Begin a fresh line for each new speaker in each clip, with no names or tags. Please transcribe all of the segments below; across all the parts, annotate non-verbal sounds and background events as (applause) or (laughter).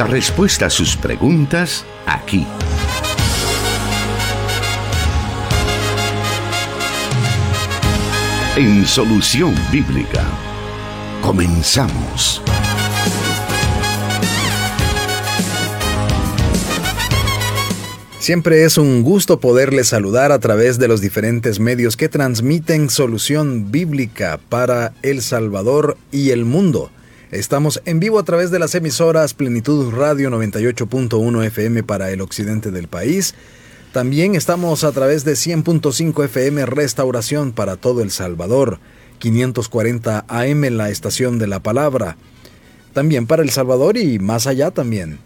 La respuesta a sus preguntas aquí. En Solución Bíblica. Comenzamos.
Siempre es un gusto poderles saludar a través de los diferentes medios que transmiten solución bíblica para El Salvador y el mundo. Estamos en vivo a través de las emisoras Plenitud Radio 98.1 FM para el occidente del país. También estamos a través de 100.5 FM Restauración para todo El Salvador, 540 AM la estación de la palabra. También para El Salvador y más allá también.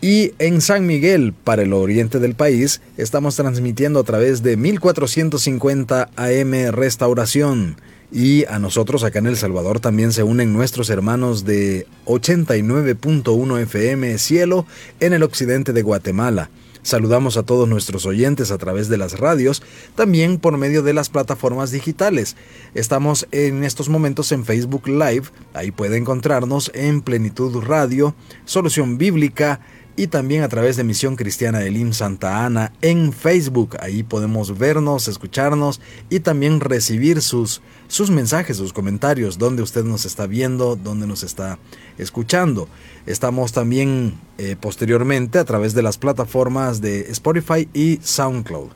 Y en San Miguel, para el oriente del país, estamos transmitiendo a través de 1450 AM Restauración. Y a nosotros acá en El Salvador también se unen nuestros hermanos de 89.1 FM Cielo en el occidente de Guatemala. Saludamos a todos nuestros oyentes a través de las radios, también por medio de las plataformas digitales. Estamos en estos momentos en Facebook Live, ahí puede encontrarnos en Plenitud Radio, Solución Bíblica, y también a través de Misión Cristiana de Lim Santa Ana en Facebook. Ahí podemos vernos, escucharnos y también recibir sus, sus mensajes, sus comentarios, donde usted nos está viendo, donde nos está escuchando. Estamos también eh, posteriormente a través de las plataformas de Spotify y SoundCloud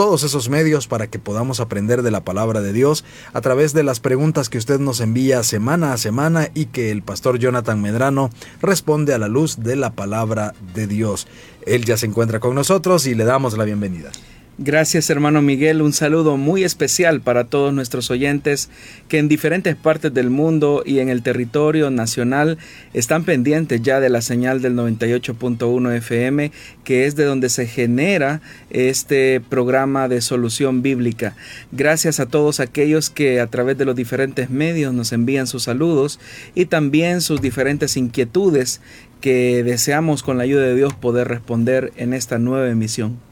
todos esos medios para que podamos aprender de la palabra de Dios a través de las preguntas que usted nos envía semana a semana y que el pastor Jonathan Medrano responde a la luz de la palabra de Dios. Él ya se encuentra con nosotros y le damos la bienvenida.
Gracias hermano Miguel, un saludo muy especial para todos nuestros oyentes que en diferentes partes del mundo y en el territorio nacional están pendientes ya de la señal del 98.1 FM, que es de donde se genera este programa de solución bíblica. Gracias a todos aquellos que a través de los diferentes medios nos envían sus saludos y también sus diferentes inquietudes que deseamos con la ayuda de Dios poder responder en esta nueva emisión.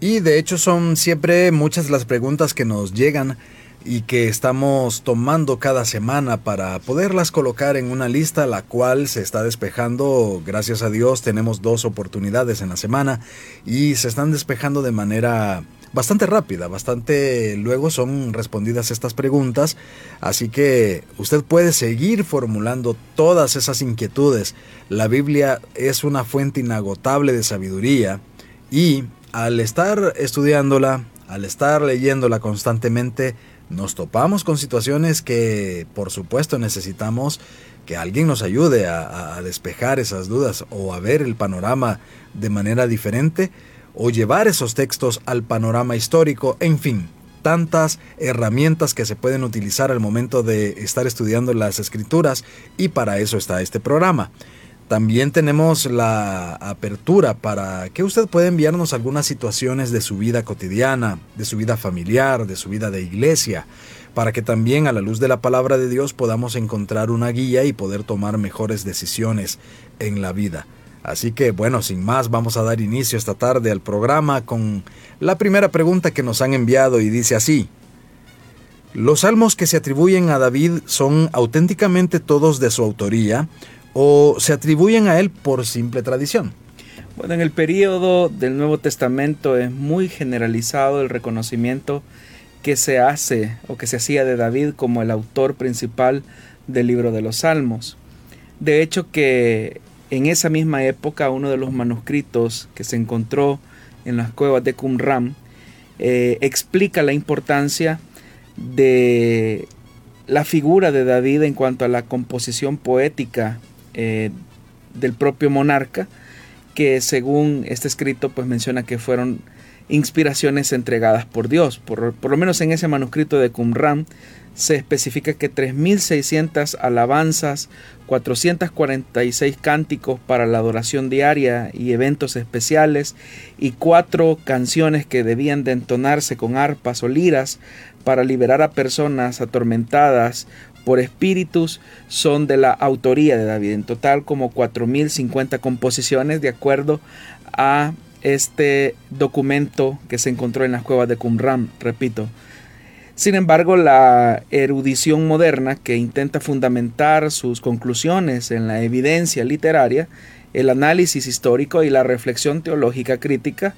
Y de hecho son siempre muchas las preguntas que nos llegan y que estamos tomando cada semana para poderlas colocar en una lista la cual se está despejando, gracias a Dios tenemos dos oportunidades en la semana y se están despejando de manera bastante rápida, bastante luego son respondidas estas preguntas, así que usted puede seguir formulando todas esas inquietudes. La Biblia es una fuente inagotable de sabiduría y al estar estudiándola, al estar leyéndola constantemente, nos topamos con situaciones que por supuesto necesitamos que alguien nos ayude a, despejar esas dudas o a ver el panorama de manera diferente o llevar esos textos al panorama histórico, en fin, tantas herramientas que se pueden utilizar al momento de estar estudiando las escrituras y para eso está este programa. También tenemos la apertura para que usted pueda enviarnos algunas situaciones de su vida cotidiana, de su vida familiar, de su vida de iglesia, para que también a la luz de la palabra de Dios podamos encontrar una guía y poder tomar mejores decisiones en la vida. Así que bueno, sin más, vamos a dar inicio esta tarde al programa con la primera pregunta que nos han enviado y dice así. ¿Los salmos que se atribuyen a David son auténticamente todos de su autoría? O se atribuyen a él por simple tradición?
Bueno, en el periodo del Nuevo Testamento es muy generalizado el reconocimiento que se hace o que se hacía de David como el autor principal del libro de los Salmos. De hecho que en esa misma época uno de los manuscritos que se encontró en las cuevas de Qumran eh, explica la importancia de la figura de David en cuanto a la composición poética eh, del propio monarca, que según este escrito pues menciona que fueron inspiraciones entregadas por Dios. Por, por lo menos en ese manuscrito de Qumran se especifica que 3.600 alabanzas, 446 cánticos para la adoración diaria y eventos especiales y cuatro canciones que debían de entonarse con arpas o liras para liberar a personas atormentadas por espíritus son de la autoría de David. En total como 4.050 composiciones de acuerdo a este documento que se encontró en las cuevas de Qumran, repito. Sin embargo, la erudición moderna que intenta fundamentar sus conclusiones en la evidencia literaria El análisis histórico y la reflexión teológica crítica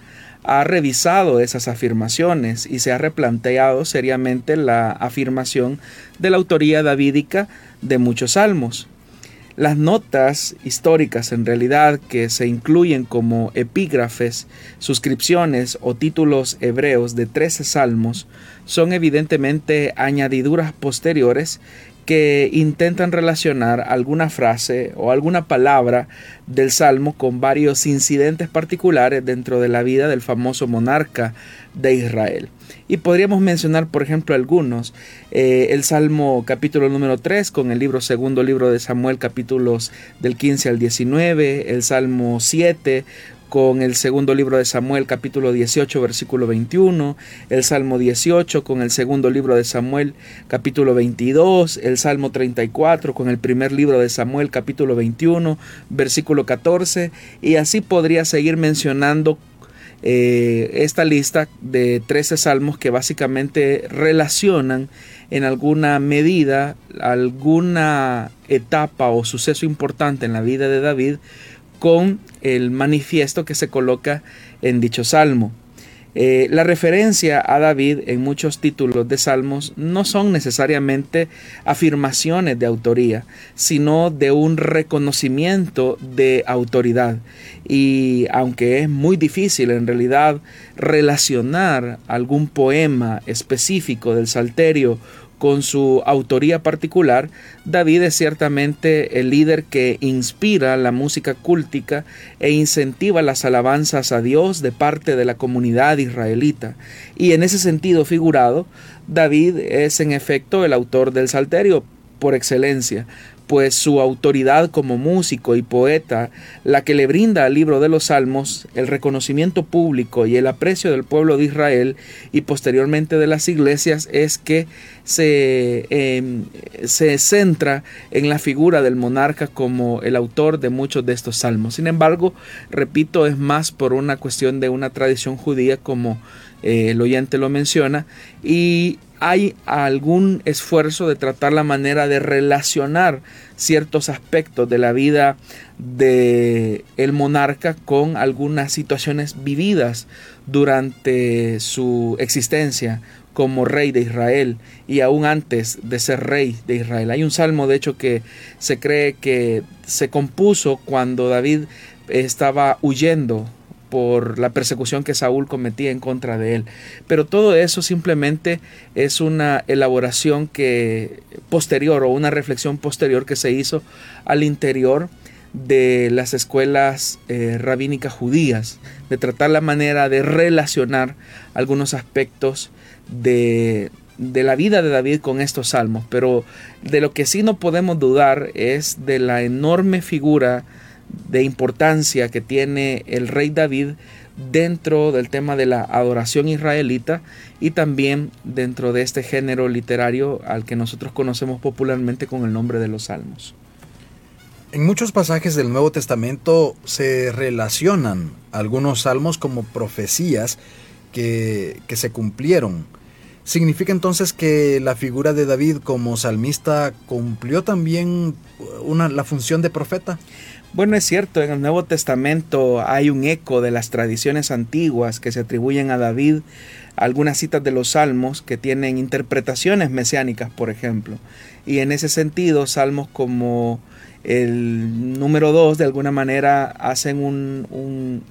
ha revisado esas afirmaciones y se ha replanteado seriamente la afirmación de la autoría davídica de muchos salmos. Las notas históricas en realidad que se incluyen como epígrafes, suscripciones o títulos hebreos de 13 salmos son evidentemente añadiduras posteriores que intentan relacionar alguna frase o alguna palabra del Salmo con varios incidentes particulares dentro de la vida del famoso monarca de Israel. Y podríamos mencionar, por ejemplo, algunos. Eh, el Salmo capítulo número 3 con el libro segundo libro de Samuel capítulos del 15 al 19, el Salmo 7 con el segundo libro de Samuel capítulo 18 versículo 21, el Salmo 18 con el segundo libro de Samuel capítulo 22, el Salmo 34 con el primer libro de Samuel capítulo 21 versículo 14 y así podría seguir mencionando eh, esta lista de 13 salmos que básicamente relacionan en alguna medida alguna etapa o suceso importante en la vida de David con el manifiesto que se coloca en dicho salmo. Eh, la referencia a David en muchos títulos de salmos no son necesariamente afirmaciones de autoría, sino de un reconocimiento de autoridad. Y aunque es muy difícil en realidad relacionar algún poema específico del Salterio con su autoría particular, David es ciertamente el líder que inspira la música cúltica e incentiva las alabanzas a Dios de parte de la comunidad israelita. Y en ese sentido figurado, David es en efecto el autor del Salterio por excelencia, pues su autoridad como músico y poeta, la que le brinda al libro de los Salmos el reconocimiento público y el aprecio del pueblo de Israel y posteriormente de las iglesias, es que se, em, se centra en la figura del monarca como el autor de muchos de estos salmos. Sin embargo, repito, es más por una cuestión de una tradición judía como eh, el oyente lo menciona, y hay algún esfuerzo de tratar la manera de relacionar ciertos aspectos de la vida de el monarca con algunas situaciones vividas durante su existencia como rey de Israel y aún antes de ser rey de Israel. Hay un salmo de hecho que se cree que se compuso cuando David estaba huyendo por la persecución que Saúl cometía en contra de él. Pero todo eso simplemente es una elaboración que posterior o una reflexión posterior que se hizo al interior de las escuelas eh, rabínicas judías, de tratar la manera de relacionar algunos aspectos de, de la vida de David con estos salmos. Pero de lo que sí no podemos dudar es de la enorme figura de importancia que tiene el rey David dentro del tema de la adoración israelita y también dentro de este género literario al que nosotros conocemos popularmente con el nombre de los salmos.
En muchos pasajes del Nuevo Testamento se relacionan algunos salmos como profecías que, que se cumplieron. ¿Significa entonces que la figura de David como salmista cumplió también una, la función de profeta?
Bueno, es cierto, en el Nuevo Testamento hay un eco de las tradiciones antiguas que se atribuyen a David, algunas citas de los salmos que tienen interpretaciones mesiánicas, por ejemplo. Y en ese sentido, salmos como el número 2 de alguna manera hacen un, un,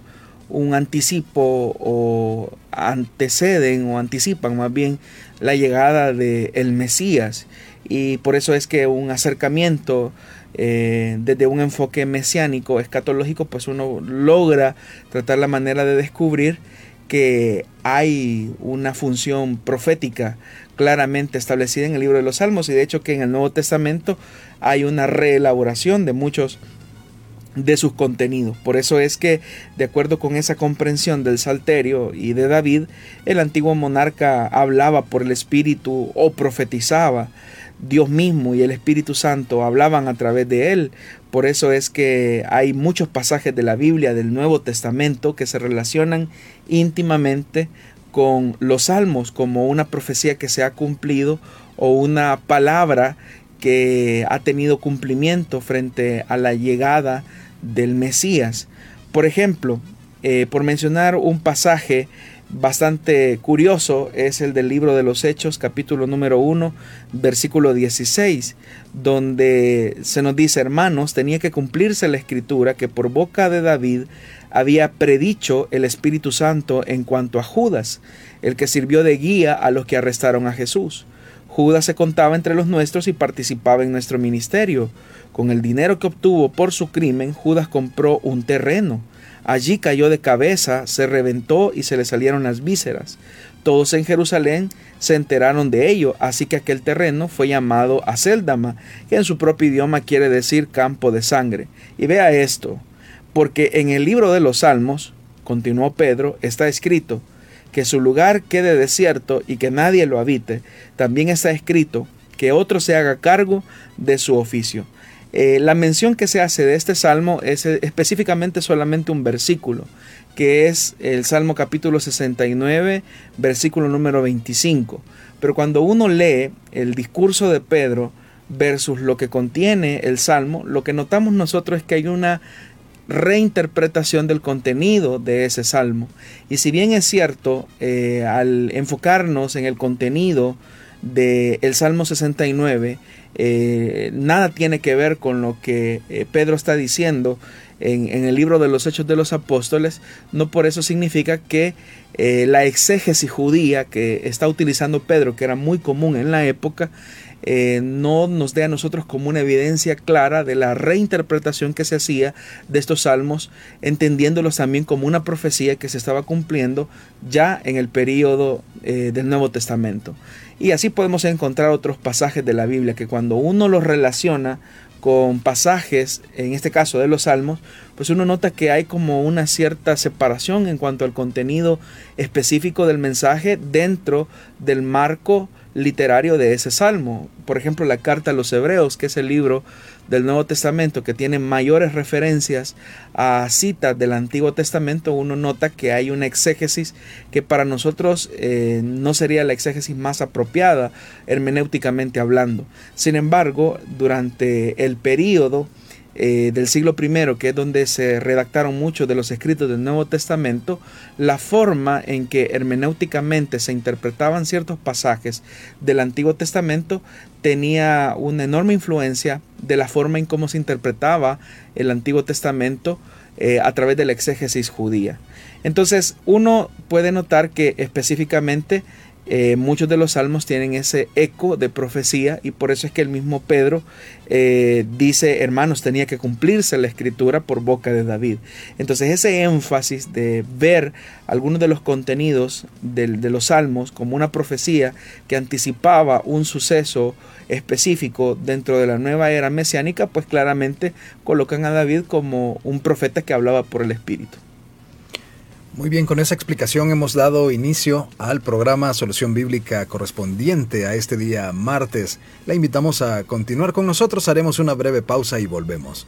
anticipo o anteceden o anticipan más bien la llegada de el Mesías. Y por eso es que un acercamiento eh, desde un enfoque mesiánico, escatológico, pues uno logra tratar la manera de descubrir que hay una función profética claramente establecida en el libro de los Salmos. Y de hecho que en el Nuevo Testamento hay una reelaboración de muchos de sus contenidos. Por eso es que, de acuerdo con esa comprensión del Salterio y de David, el antiguo monarca hablaba por el Espíritu o profetizaba Dios mismo y el Espíritu Santo hablaban a través de él. Por eso es que hay muchos pasajes de la Biblia del Nuevo Testamento que se relacionan íntimamente con los salmos como una profecía que se ha cumplido o una palabra que ha tenido cumplimiento frente a la llegada del Mesías. Por ejemplo, eh, por mencionar un pasaje bastante curioso es el del libro de los Hechos, capítulo número 1, versículo 16, donde se nos dice, hermanos, tenía que cumplirse la escritura que por boca de David había predicho el Espíritu Santo en cuanto a Judas, el que sirvió de guía a los que arrestaron a Jesús. Judas se contaba entre los nuestros y participaba en nuestro ministerio. Con el dinero que obtuvo por su crimen, Judas compró un terreno Allí cayó de cabeza, se reventó y se le salieron las vísceras. Todos en Jerusalén se enteraron de ello, así que aquel terreno fue llamado Aceldama, que en su propio idioma quiere decir campo de sangre. Y vea esto, porque en el libro de los Salmos, continuó Pedro, está escrito, que su lugar quede desierto y que nadie lo habite. También está escrito que otro se haga cargo de su oficio. Eh, la mención que se hace de este salmo es eh, específicamente solamente un versículo, que es el Salmo capítulo 69, versículo número 25. Pero cuando uno lee el discurso de Pedro versus lo que contiene el Salmo, lo que notamos nosotros es que hay una reinterpretación del contenido de ese salmo. Y si bien es cierto, eh, al enfocarnos en el contenido del Salmo 69, eh, nada tiene que ver con lo que eh, Pedro está diciendo en, el libro de los Hechos de los Apóstoles, no por eso significa que eh, la exégesis judía que está utilizando Pedro, que era muy común en la época, no nos dé a nosotros como una evidencia clara de la reinterpretación que se hacía de estos salmos, entendiéndolos también como una profecía que se estaba cumpliendo ya en el periodo del Nuevo Testamento. Y así podemos encontrar otros pasajes de la Biblia que cuando uno los relaciona con pasajes, en este caso de los salmos, pues uno nota que hay como una cierta separación en cuanto al contenido específico del mensaje dentro del marco literario de ese salmo. Por ejemplo, la carta a los hebreos, que es el libro del Nuevo Testamento que tiene mayores referencias a citas del Antiguo Testamento, uno nota que hay una exégesis que para nosotros eh, no sería la exégesis más apropiada hermenéuticamente hablando. Sin embargo, durante el periodo eh, del siglo I, que es donde se redactaron muchos de los escritos del Nuevo Testamento, la forma en que hermenéuticamente se interpretaban ciertos pasajes del Antiguo Testamento tenía una enorme influencia de la forma en cómo se interpretaba el Antiguo Testamento eh, a través de la exégesis judía. Entonces uno puede notar que específicamente eh, muchos de los salmos tienen ese eco de profecía y por eso es que el mismo Pedro eh, dice, hermanos, tenía que cumplirse la escritura por boca de David. Entonces ese énfasis de ver algunos de los contenidos de, de los salmos como una profecía que anticipaba un suceso específico dentro de la nueva era mesiánica, pues claramente colocan a David como un profeta que hablaba por el Espíritu.
Muy bien, con esa explicación hemos dado inicio al programa Solución Bíblica correspondiente a este día martes. La invitamos a continuar con nosotros, haremos una breve pausa y volvemos.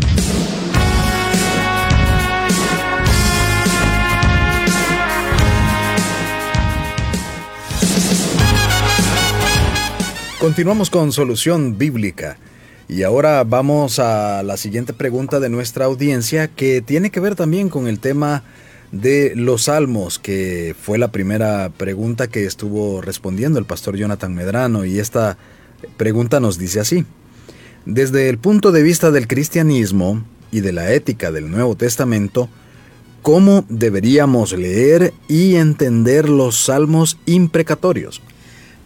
Continuamos con Solución Bíblica. Y ahora vamos a la siguiente pregunta de nuestra audiencia que tiene que ver también con el tema de los salmos, que fue la primera pregunta que estuvo respondiendo el pastor Jonathan Medrano. Y esta pregunta nos dice así. Desde el punto de vista del cristianismo y de la ética del Nuevo Testamento, ¿cómo deberíamos leer y entender los salmos imprecatorios?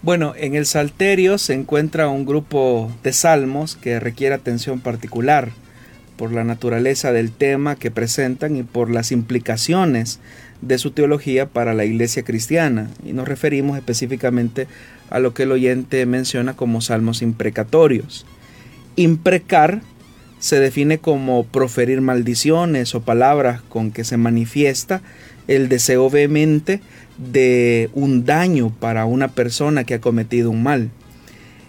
Bueno, en el Salterio se encuentra un grupo de salmos que requiere atención particular por la naturaleza del tema que presentan y por las implicaciones de su teología para la iglesia cristiana y nos referimos específicamente a lo que el oyente menciona como salmos imprecatorios. Imprecar se define como proferir maldiciones o palabras con que se manifiesta el deseo vehemente de un daño para una persona que ha cometido un mal.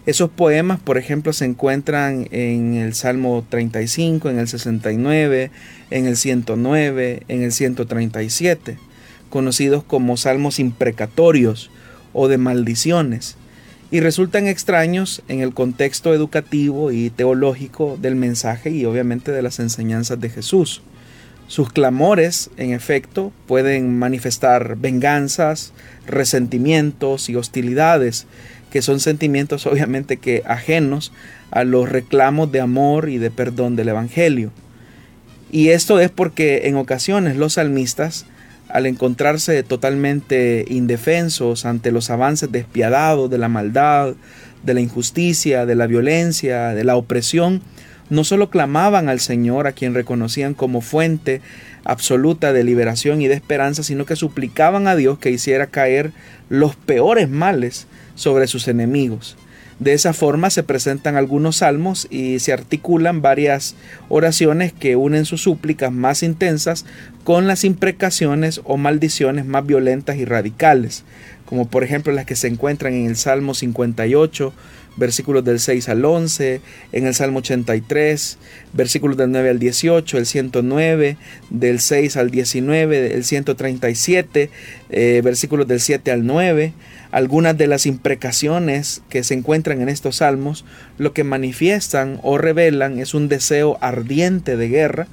Esos poemas, por ejemplo, se encuentran en el Salmo 35, en el 69, en el 109, en el 137, conocidos como salmos imprecatorios o de maldiciones, y resultan extraños en el contexto educativo y teológico del mensaje y obviamente de las enseñanzas de Jesús. Sus clamores, en efecto, pueden manifestar venganzas, resentimientos y hostilidades, que son sentimientos (laughs) obviamente que ajenos a los reclamos de amor y de perdón del Evangelio. Y esto es porque en ocasiones los salmistas, al encontrarse totalmente indefensos ante los avances despiadados de la maldad, de la injusticia, de la violencia, de la opresión, no solo clamaban al Señor, a quien reconocían como fuente absoluta de liberación y de esperanza, sino que suplicaban a Dios que hiciera caer los peores males sobre sus enemigos. De esa forma se presentan algunos salmos y se articulan varias oraciones que unen sus súplicas más intensas con las imprecaciones o maldiciones más violentas y radicales, como por ejemplo las que se encuentran en el Salmo 58, versículos del 6 al 11, en el Salmo 83, versículos del 9 al 18, el 109, del 6 al 19, el 137, eh, versículos del 7 al 9. Algunas de las imprecaciones que se encuentran en estos salmos lo que manifiestan o revelan es un deseo ardiente de guerra,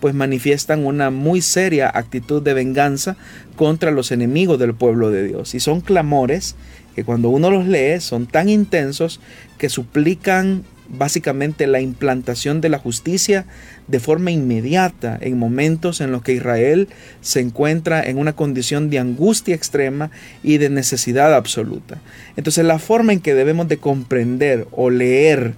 pues manifiestan una muy seria actitud de venganza contra los enemigos del pueblo de Dios. Y son clamores que cuando uno los lee son tan intensos que suplican básicamente la implantación de la justicia de forma inmediata en momentos en los que Israel se encuentra en una condición de angustia extrema y de necesidad absoluta. Entonces la forma en que debemos de comprender o leer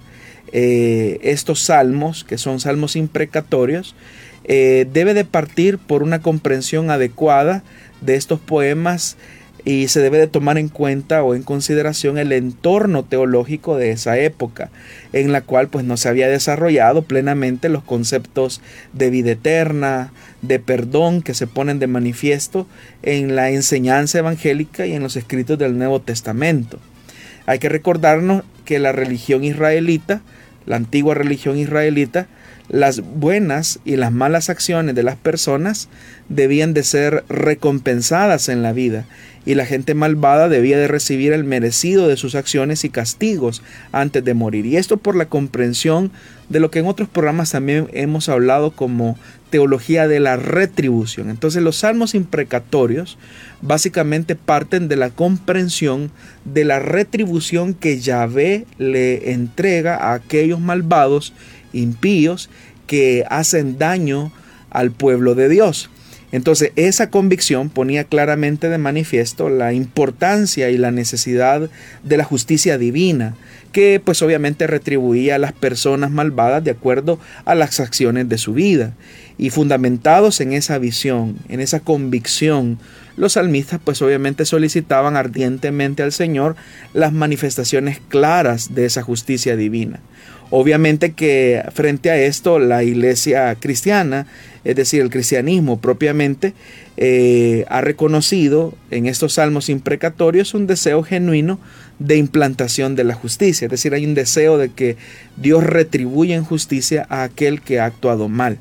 eh, estos salmos, que son salmos imprecatorios, eh, debe de partir por una comprensión adecuada de estos poemas y se debe de tomar en cuenta o en consideración el entorno teológico de esa época, en la cual pues no se había desarrollado plenamente los conceptos de vida eterna, de perdón que se ponen de manifiesto en la enseñanza evangélica y en los escritos del Nuevo Testamento. Hay que recordarnos que la religión israelita, la antigua religión israelita, las buenas y las malas acciones de las personas debían de ser recompensadas en la vida y la gente malvada debía de recibir el merecido de sus acciones y castigos antes de morir. Y esto por la comprensión de lo que en otros programas también hemos hablado como teología de la retribución. Entonces los salmos imprecatorios básicamente parten de la comprensión de la retribución que Yahvé le entrega a aquellos malvados, impíos, que hacen daño al pueblo de Dios. Entonces esa convicción ponía claramente de manifiesto la importancia y la necesidad de la justicia divina, que pues obviamente retribuía a las personas malvadas de acuerdo a las acciones de su vida. Y fundamentados en esa visión, en esa convicción, los salmistas pues obviamente solicitaban ardientemente al Señor las manifestaciones claras de esa justicia divina. Obviamente que frente a esto la iglesia cristiana, es decir, el cristianismo propiamente, eh, ha reconocido en estos salmos imprecatorios un deseo genuino de implantación de la justicia, es decir, hay un deseo de que Dios retribuya en justicia a aquel que ha actuado mal.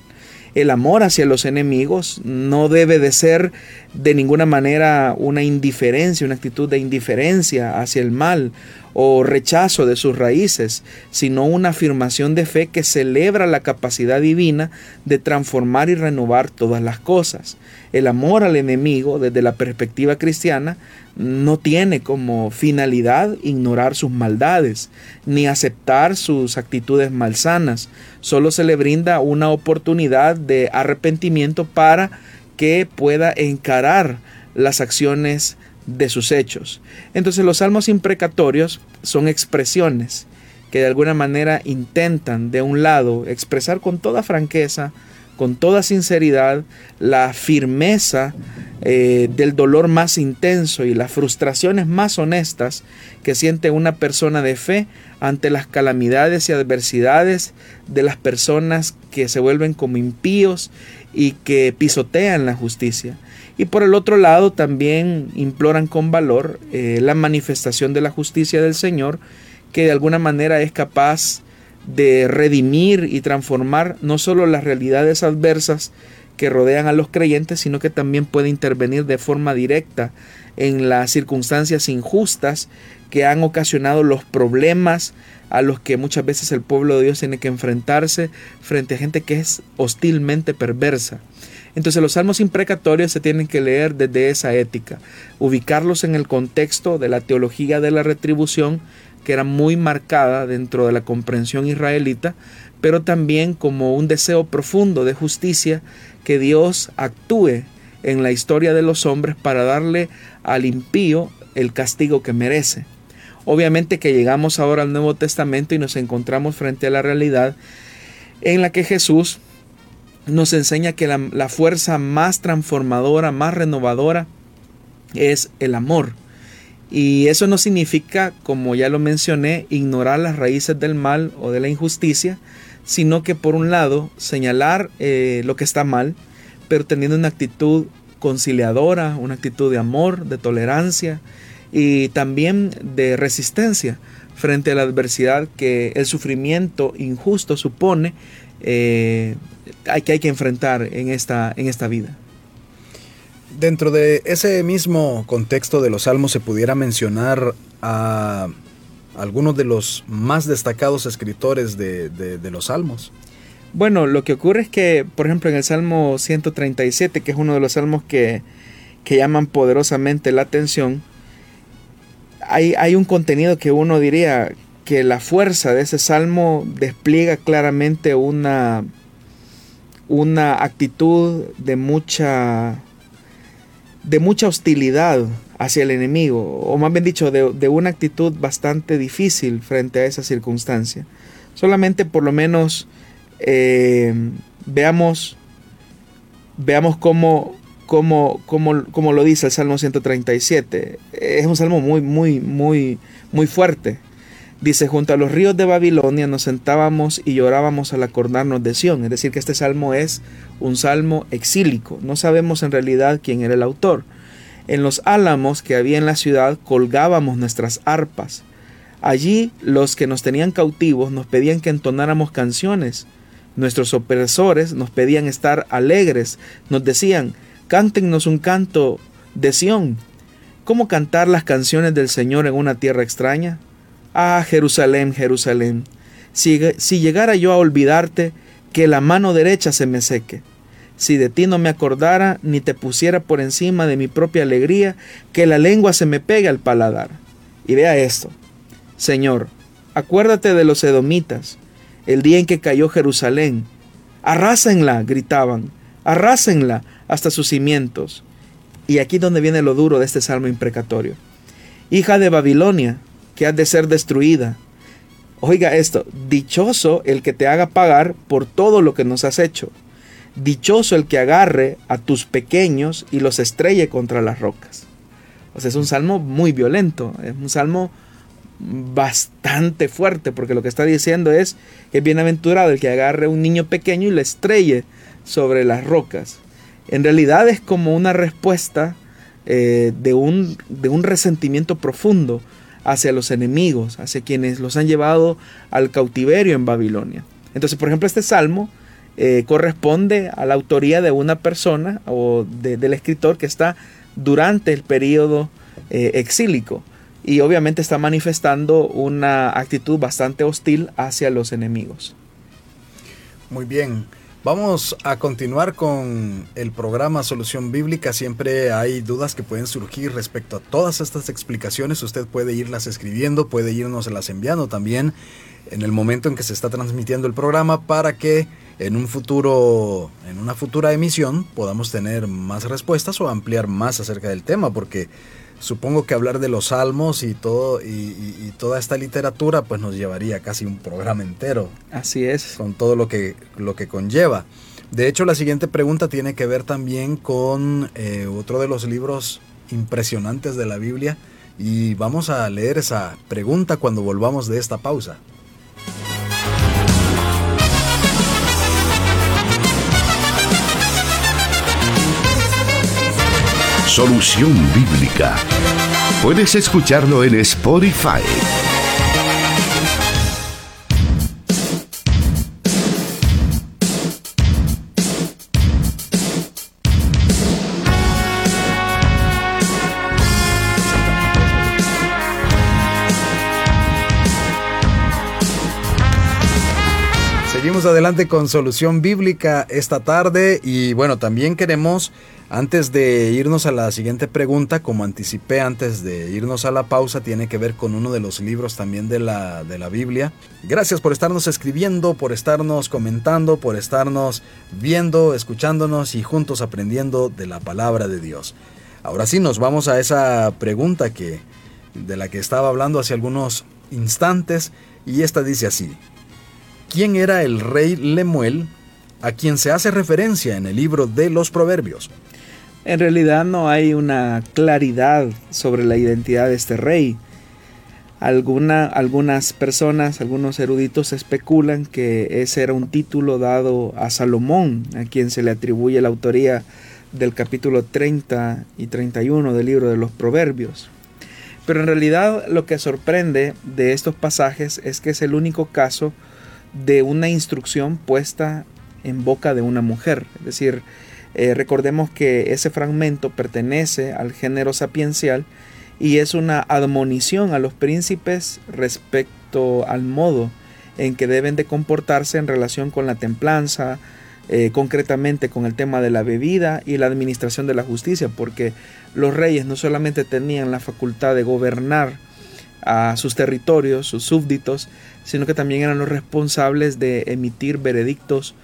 El amor hacia los enemigos no debe de ser de ninguna manera una indiferencia, una actitud de indiferencia hacia el mal o rechazo de sus raíces, sino una afirmación de fe que celebra la capacidad divina de transformar y renovar todas las cosas. El amor al enemigo desde la perspectiva cristiana no tiene como finalidad ignorar sus maldades, ni aceptar sus actitudes malsanas, solo se le brinda una oportunidad de arrepentimiento para que pueda encarar las acciones de sus hechos. Entonces los salmos imprecatorios son expresiones que de alguna manera intentan de un lado expresar con toda franqueza, con toda sinceridad la firmeza eh, del dolor más intenso y las frustraciones más honestas que siente una persona de fe ante las calamidades y adversidades de las personas que se vuelven como impíos y que pisotean la justicia. Y por el otro lado también imploran con valor eh, la manifestación de la justicia del Señor, que de alguna manera es capaz de redimir y transformar no solo las realidades adversas que rodean a los creyentes, sino que también puede intervenir de forma directa en las circunstancias injustas que han ocasionado los problemas a los que muchas veces el pueblo de Dios tiene que enfrentarse frente a gente que es hostilmente perversa. Entonces los salmos imprecatorios se tienen que leer desde esa ética, ubicarlos en el contexto de la teología de la retribución, que era muy marcada dentro de la comprensión israelita, pero también como un deseo profundo de justicia que Dios actúe en la historia de los hombres para darle al impío el castigo que merece. Obviamente que llegamos ahora al Nuevo Testamento y nos encontramos frente a la realidad en la que Jesús nos enseña que la, fuerza más transformadora, más renovadora, es el amor. Y eso no significa, como ya lo mencioné, ignorar las raíces del mal o de la injusticia, sino que por un lado señalar eh, lo que está mal, pero teniendo una actitud conciliadora, una actitud de amor, de tolerancia y también de resistencia frente a la adversidad que el sufrimiento injusto supone eh, hay que hay que enfrentar en esta, en esta vida.
Dentro de ese mismo contexto de los salmos se pudiera mencionar a algunos de los más destacados escritores de, los salmos.
Bueno, lo que ocurre es que, por ejemplo, en el Salmo 137, que es uno de los salmos que, que llaman poderosamente la atención, hay, hay, un contenido que uno diría que la fuerza de ese salmo despliega claramente una una actitud de mucha de mucha hostilidad hacia el enemigo, o más bien dicho, de, una actitud bastante difícil frente a esa circunstancia. Solamente por lo menos eh, veamos, veamos cómo, cómo, cómo, lo dice el Salmo 137. Es un salmo muy, muy, muy, muy fuerte. Dice, junto a los ríos de Babilonia nos sentábamos y llorábamos al acordarnos de Sión. Es decir, que este salmo es un salmo exílico. No sabemos en realidad quién era el autor. En los álamos que había en la ciudad colgábamos nuestras arpas. Allí los que nos tenían cautivos nos pedían que entonáramos canciones. Nuestros opresores nos pedían estar alegres. Nos decían, cántennos un canto de Sión. ¿Cómo cantar las canciones del Señor en una tierra extraña? Ah, Jerusalén, Jerusalén, si, llegara yo a olvidarte, que la mano derecha se me seque. Si de ti no me acordara, ni te pusiera por encima de mi propia alegría, que la lengua se me pegue al paladar. Y vea esto. Señor, acuérdate de los edomitas, el día en que cayó Jerusalén. Arrásenla, gritaban, arrásenla hasta sus cimientos. Y aquí donde viene lo duro de este salmo imprecatorio. Hija de Babilonia, que has de ser destruida. Oiga esto, dichoso el que te haga pagar por todo lo que nos has hecho. Dichoso el que agarre a tus pequeños y los estrelle contra las rocas. O sea, es un salmo muy violento, es un salmo bastante fuerte, porque lo que está diciendo es que es bienaventurado el que agarre a un niño pequeño y le estrelle sobre las rocas. En realidad es como una respuesta eh, de, un, de un resentimiento profundo hacia los enemigos, hacia quienes los han llevado al cautiverio en Babilonia. Entonces, por ejemplo, este salmo eh, corresponde a la autoría de una persona o del escritor que está durante el periodo eh, exílico y obviamente está manifestando una actitud bastante hostil hacia los enemigos.
Muy bien. Vamos a continuar con el programa Solución Bíblica. Siempre hay dudas que pueden surgir respecto a todas estas explicaciones. Usted puede irlas escribiendo, puede irnos las enviando también en el momento en que se está transmitiendo el programa para que en un futuro, en una futura emisión, podamos tener más respuestas o ampliar más acerca del tema, porque supongo que hablar de los salmos y todo y, toda esta literatura pues nos llevaría casi un programa entero.
Así es.
Con todo lo que, lo que conlleva. De hecho, la siguiente pregunta tiene que ver también con eh, otro de los libros impresionantes de la Biblia y vamos a leer esa pregunta cuando volvamos de esta pausa.
Solución Bíblica. Puedes escucharlo en Spotify.
Seguimos adelante con Solución Bíblica esta tarde y bueno, también queremos, antes de irnos a la siguiente pregunta, como anticipé antes de irnos a la pausa, tiene que ver con uno de los libros también de la, de la Biblia. Gracias por estarnos escribiendo, por estarnos comentando, por estarnos viendo, escuchándonos y juntos aprendiendo de la palabra de Dios. Ahora sí, nos vamos a esa pregunta que, de la que estaba hablando hace algunos instantes y esta dice así quién era el rey Lemuel, a quien se hace referencia en el libro de los Proverbios.
En realidad no hay una claridad sobre la identidad de este rey. Alguna, algunas personas, algunos eruditos especulan que ese era un título dado a Salomón, a quien se le atribuye la autoría del capítulo 30 y 31 del libro de los Proverbios. Pero en realidad lo que sorprende de estos pasajes es que es el único caso de una instrucción puesta en boca de una mujer. Es decir, eh, recordemos que ese fragmento pertenece al género sapiencial y es una admonición a los príncipes respecto al modo en que deben de comportarse en relación con la templanza, eh, concretamente con el tema de la bebida y la administración de la justicia, porque los reyes no solamente tenían la facultad de gobernar a sus territorios, sus súbditos, sino que también eran los responsables de emitir veredictos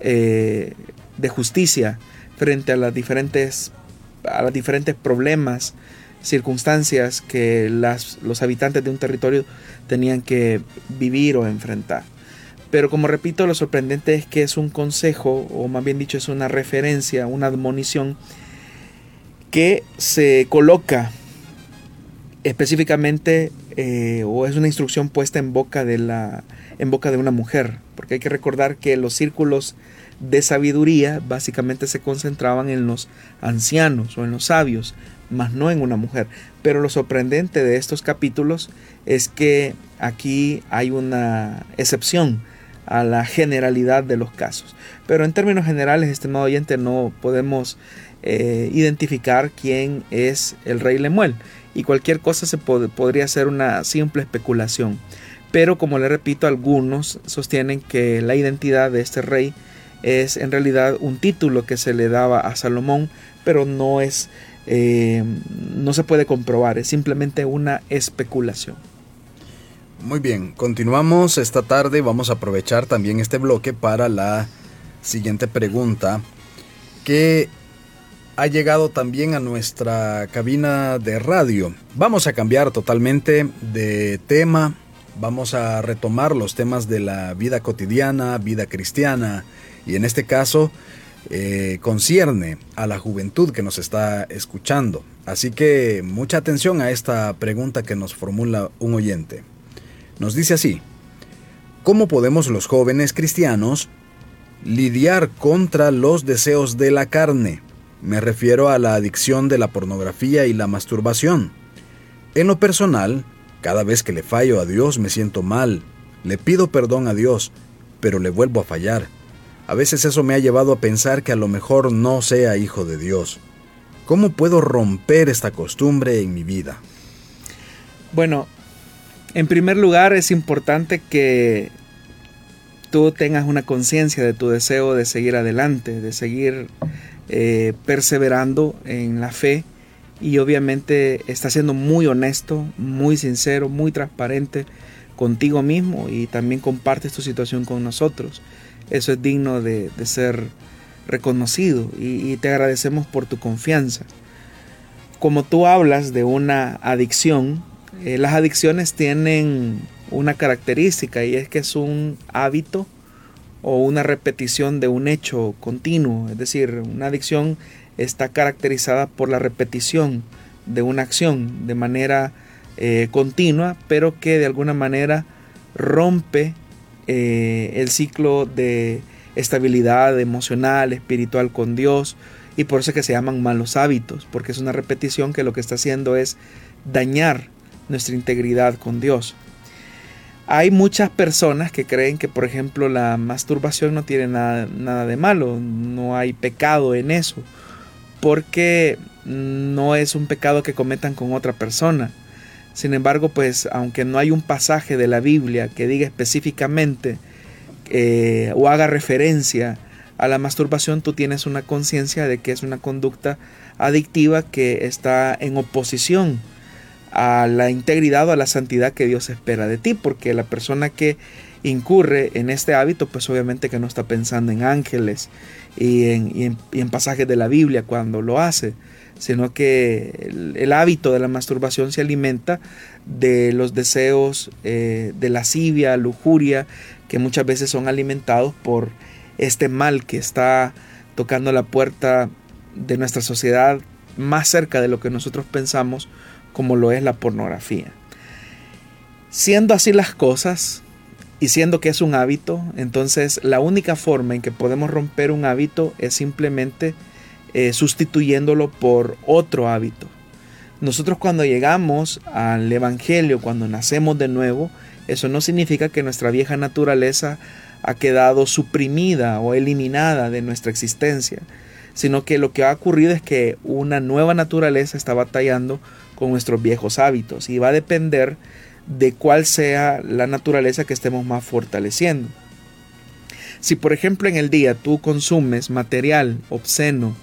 eh, de justicia frente a las diferentes a diferentes problemas, circunstancias que las, los habitantes de un territorio tenían que vivir o enfrentar. Pero como repito, lo sorprendente es que es un consejo, o más bien dicho, es una referencia, una admonición que se coloca específicamente eh, o es una instrucción puesta en boca de la en boca de una mujer porque hay que recordar que los círculos de sabiduría básicamente se concentraban en los ancianos o en los sabios más no en una mujer. Pero lo sorprendente de estos capítulos es que aquí hay una excepción a la generalidad de los casos. Pero en términos generales estimado oyente no podemos eh, identificar quién es el rey Lemuel. Y cualquier cosa se podría ser una simple especulación. Pero como le repito, algunos sostienen que la identidad de este rey es en realidad un título que se le daba a Salomón, pero no es, eh, no se puede comprobar, es simplemente una especulación.
Muy bien, continuamos esta tarde, vamos a aprovechar también este bloque para la siguiente pregunta, que ha llegado también a nuestra cabina de radio. Vamos a cambiar totalmente de tema, vamos a retomar los temas de la vida cotidiana, vida cristiana, y en este caso eh, concierne a la juventud que nos está escuchando. Así que mucha atención a esta pregunta que nos formula un oyente. Nos dice así, ¿cómo podemos los jóvenes cristianos lidiar contra los deseos de la carne? Me refiero a la adicción de la pornografía y la masturbación. En lo personal, cada vez que le fallo a Dios me siento mal, le pido perdón a Dios, pero le vuelvo a fallar. A veces eso me ha llevado a pensar que a lo mejor no sea hijo de Dios. ¿Cómo puedo romper esta costumbre en mi vida?
Bueno, en primer lugar es importante que tú tengas una conciencia de tu deseo de seguir adelante, de seguir eh, perseverando en la fe y obviamente está siendo muy honesto, muy sincero, muy transparente contigo mismo y también compartes tu situación con nosotros. Eso es digno de, ser reconocido y, te agradecemos por tu confianza. Como tú hablas de una adicción, eh, las adicciones tienen una característica y es que es un hábito o una repetición de un hecho continuo, es decir, una adicción está caracterizada por la repetición de una acción de manera eh, continua, pero que de alguna manera rompe eh, el ciclo de estabilidad emocional, espiritual con Dios, y por eso es que se llaman malos hábitos, porque es una repetición que lo que está haciendo es dañar nuestra integridad con Dios. Hay muchas personas que creen que, por ejemplo, la masturbación no tiene nada, nada de malo, no hay pecado en eso, porque no es un pecado que cometan con otra persona. Sin embargo, pues aunque no hay un pasaje de la Biblia que diga específicamente eh, o haga referencia a la masturbación, tú tienes una conciencia de que es una conducta adictiva que está en oposición a la integridad o a la santidad que Dios espera de ti, porque la persona que incurre en este hábito, pues obviamente que no está pensando en ángeles y en, pasajes de la Biblia cuando lo hace, sino que el, hábito de la masturbación se alimenta de los deseos eh, de lascivia, lujuria, que muchas veces son alimentados por este mal que está tocando la puerta de nuestra sociedad más cerca de lo que nosotros pensamos como lo es la pornografía. Siendo así las cosas y siendo que es un hábito, entonces la única forma en que podemos romper un hábito es simplemente eh, sustituyéndolo por otro hábito. Nosotros cuando llegamos al Evangelio, cuando nacemos de nuevo, eso no significa que nuestra vieja naturaleza ha quedado suprimida o eliminada de nuestra existencia, sino que lo que ha ocurrido es que una nueva naturaleza está batallando con nuestros viejos hábitos y va a depender de cuál sea la naturaleza que estemos más fortaleciendo. Si por ejemplo en el día tú consumes material obsceno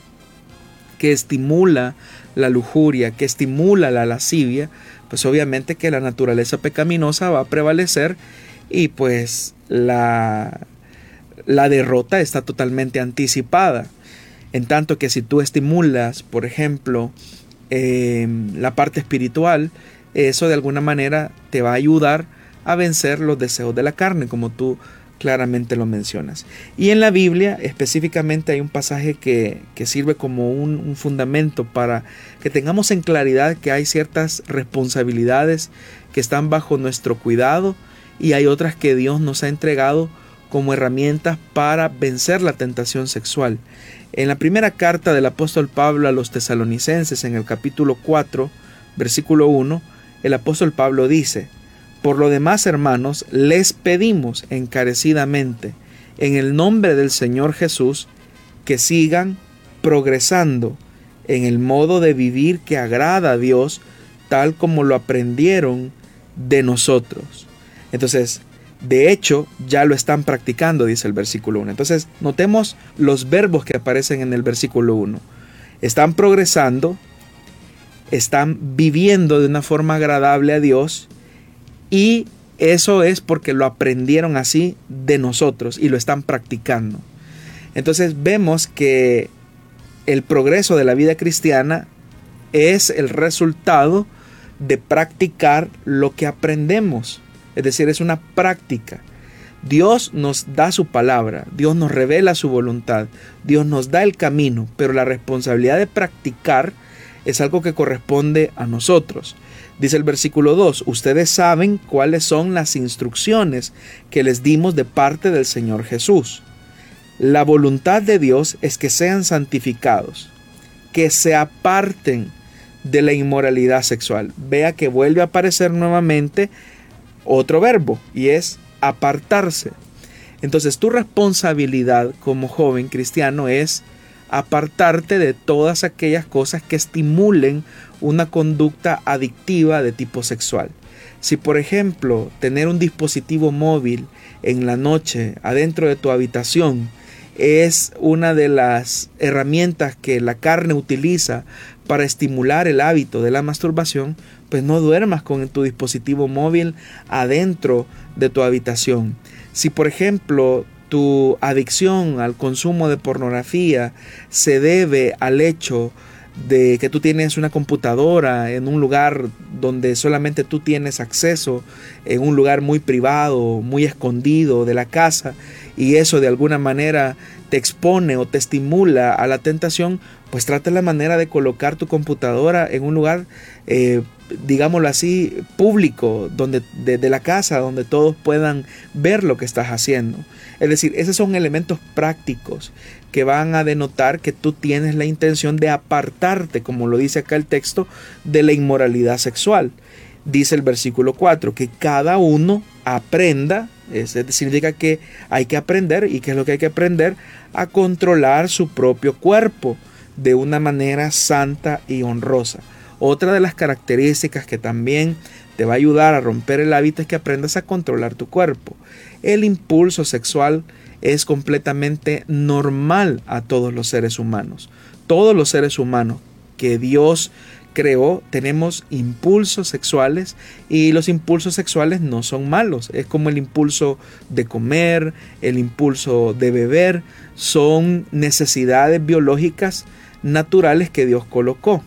que estimula la lujuria, que estimula la lascivia, pues obviamente que la naturaleza pecaminosa va a prevalecer y pues la, la derrota está totalmente anticipada. En tanto que si tú estimulas, por ejemplo, Em, la parte espiritual, eso de alguna manera te va a ayudar a vencer los deseos de la carne, como tú claramente lo mencionas. Y en la Biblia específicamente hay un pasaje que, sirve como un, un, fundamento para que tengamos en claridad que hay ciertas responsabilidades que están bajo nuestro cuidado y hay otras que Dios nos ha entregado como herramientas para vencer la tentación sexual. En la primera carta del apóstol Pablo a los tesalonicenses, en el capítulo 4, versículo 1, el apóstol Pablo dice, Por lo demás, hermanos, les pedimos encarecidamente, en el nombre del Señor Jesús, que sigan progresando en el modo de vivir que agrada a Dios, tal como lo aprendieron de nosotros. Entonces, de hecho, ya lo están practicando, dice el versículo 1. Entonces, notemos los verbos que aparecen en el versículo 1. Están progresando, están viviendo de una forma agradable a Dios y eso es porque lo aprendieron así de nosotros y lo están practicando. Entonces vemos que el progreso de la vida cristiana es el resultado de practicar lo que aprendemos. Es decir, es una práctica. Dios nos da su palabra, Dios nos revela su voluntad, Dios nos da el camino, pero la responsabilidad de practicar es algo que corresponde a nosotros. Dice el versículo 2, ustedes saben cuáles son las instrucciones que les dimos de parte del Señor Jesús. La voluntad de Dios es que sean santificados, que se aparten de la inmoralidad sexual. Vea que vuelve a aparecer nuevamente otro verbo y es apartarse. Entonces tu responsabilidad como joven cristiano es apartarte de todas aquellas cosas que estimulen una conducta adictiva de tipo sexual. Si por ejemplo tener un dispositivo móvil en la noche adentro de tu habitación es una de las herramientas que la carne utiliza para estimular el hábito de la masturbación, pues no duermas con tu dispositivo móvil adentro de tu habitación. Si por ejemplo tu adicción al consumo de pornografía se debe al hecho de que tú tienes una computadora en un lugar donde solamente tú tienes acceso, en un lugar muy privado, muy escondido de la casa, y eso de alguna manera te expone o te estimula a la tentación, pues trata la manera de colocar tu computadora en un lugar, eh, digámoslo así, público, donde, de, la casa, donde todos puedan ver lo que estás haciendo. Es decir, esos son elementos prácticos que van a denotar que tú tienes la intención de apartarte, como lo dice acá el texto, de la inmoralidad sexual. Dice el versículo 4, que cada uno aprenda, eso significa que hay que aprender, y que es lo que hay que aprender, a controlar su propio cuerpo de una manera santa y honrosa. Otra de las características que también te va a ayudar a romper el hábito es que aprendas a controlar tu cuerpo. El impulso sexual es completamente normal a todos los seres humanos. Todos los seres humanos que Dios creó tenemos impulsos sexuales y los impulsos sexuales no son malos. Es como el impulso de comer, el impulso de beber, son necesidades biológicas naturales que Dios colocó.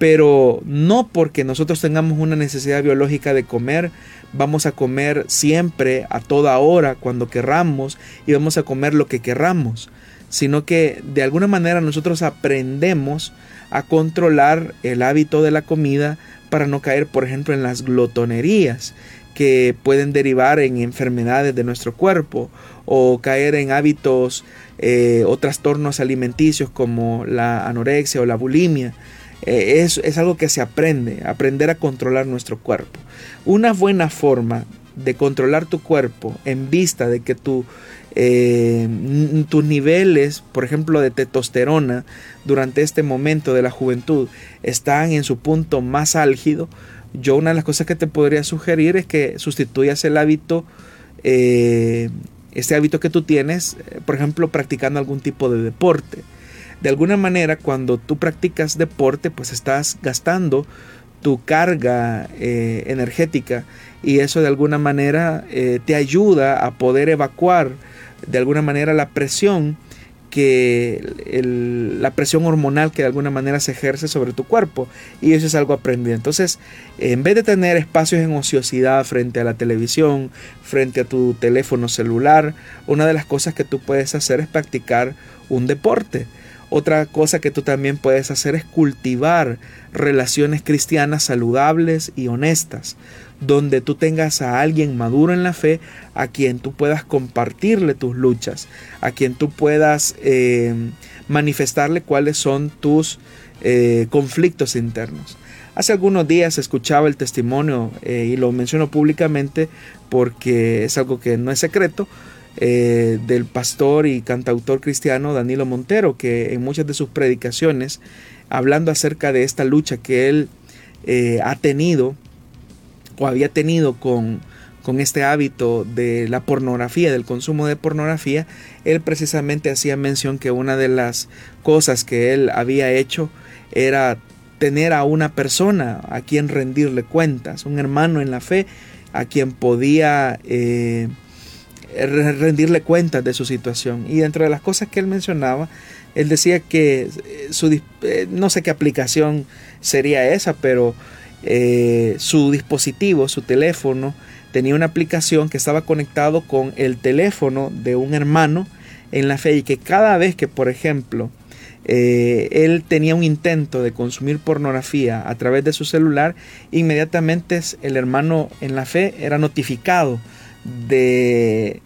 Pero no porque nosotros tengamos una necesidad biológica de comer, vamos a comer siempre, a toda hora, cuando querramos, y vamos a comer lo que querramos, sino que de alguna manera nosotros aprendemos a controlar el hábito de la comida para no caer, por ejemplo, en las glotonerías que pueden derivar en enfermedades de nuestro cuerpo o caer en hábitos eh, o trastornos alimenticios como la anorexia o la bulimia. Eh, es, es algo que se aprende, aprender a controlar nuestro cuerpo. Una buena forma de controlar tu cuerpo en vista de que tu, eh, tus niveles, por ejemplo, de testosterona durante este momento de la juventud están en su punto más álgido, yo una de las cosas que te podría sugerir es que sustituyas el hábito, eh, este hábito que tú tienes, eh, por ejemplo, practicando algún tipo de deporte. De alguna manera, cuando tú practicas deporte, pues estás gastando tu carga eh, energética y eso de alguna manera te ayuda a poder evacuar de alguna manera la presión que la presión hormonal que de alguna manera se ejerce sobre tu cuerpo y eso es algo aprendido. Entonces, en vez de tener espacios en ociosidad frente a la televisión, frente a tu teléfono celular, una de las cosas que tú puedes hacer es practicar un deporte. Otra cosa que tú también puedes hacer es cultivar relaciones cristianas saludables y honestas donde tú tengas a alguien maduro en la fe, a quien tú puedas compartirle tus luchas, a quien tú puedas eh, manifestarle cuáles son tus eh, conflictos internos. Hace algunos días escuchaba el testimonio eh, y lo menciono públicamente porque es algo que no es secreto, del pastor y cantautor cristiano Danilo Montero, que en muchas de sus predicaciones, hablando acerca de esta lucha que él ha tenido o había tenido con, con este hábito de la pornografía, del consumo de pornografía, él precisamente hacía mención que una de las cosas que él había hecho era tener a una persona a quien rendirle cuentas, un hermano en la fe a quien podía eh, rendirle cuentas de su situación. Y dentro de las cosas que él mencionaba, él decía que su, eh, no sé qué aplicación sería esa, pero eh, su dispositivo, su teléfono, tenía una aplicación que estaba conectado con el teléfono de un hermano en la fe y que cada vez que, por ejemplo, eh, él tenía un intento de consumir pornografía a través de su celular, inmediatamente el hermano en la fe era notificado de,